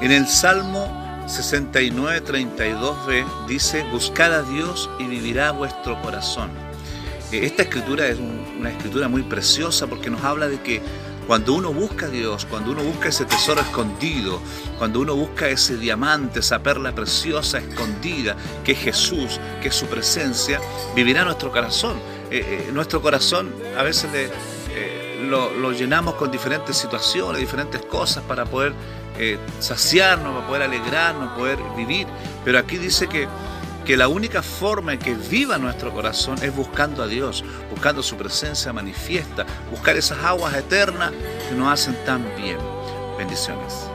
En el Salmo 69, 32b dice, buscad a Dios y vivirá vuestro corazón. Eh, esta escritura es una escritura muy preciosa porque nos habla de que cuando uno busca a Dios, cuando uno busca ese tesoro escondido, cuando uno busca ese diamante, esa perla preciosa escondida, que es Jesús, que es su presencia, vivirá nuestro corazón. Eh, eh, nuestro corazón a veces lo, lo, llenamos con diferentes situaciones, diferentes cosas para poder saciarnos, para poder alegrarnos, poder vivir. Pero aquí dice que que la única forma en que viva nuestro corazón es buscando a Dios, buscando su presencia manifiesta, buscar esas aguas eternas que nos hacen tan bien. Bendiciones.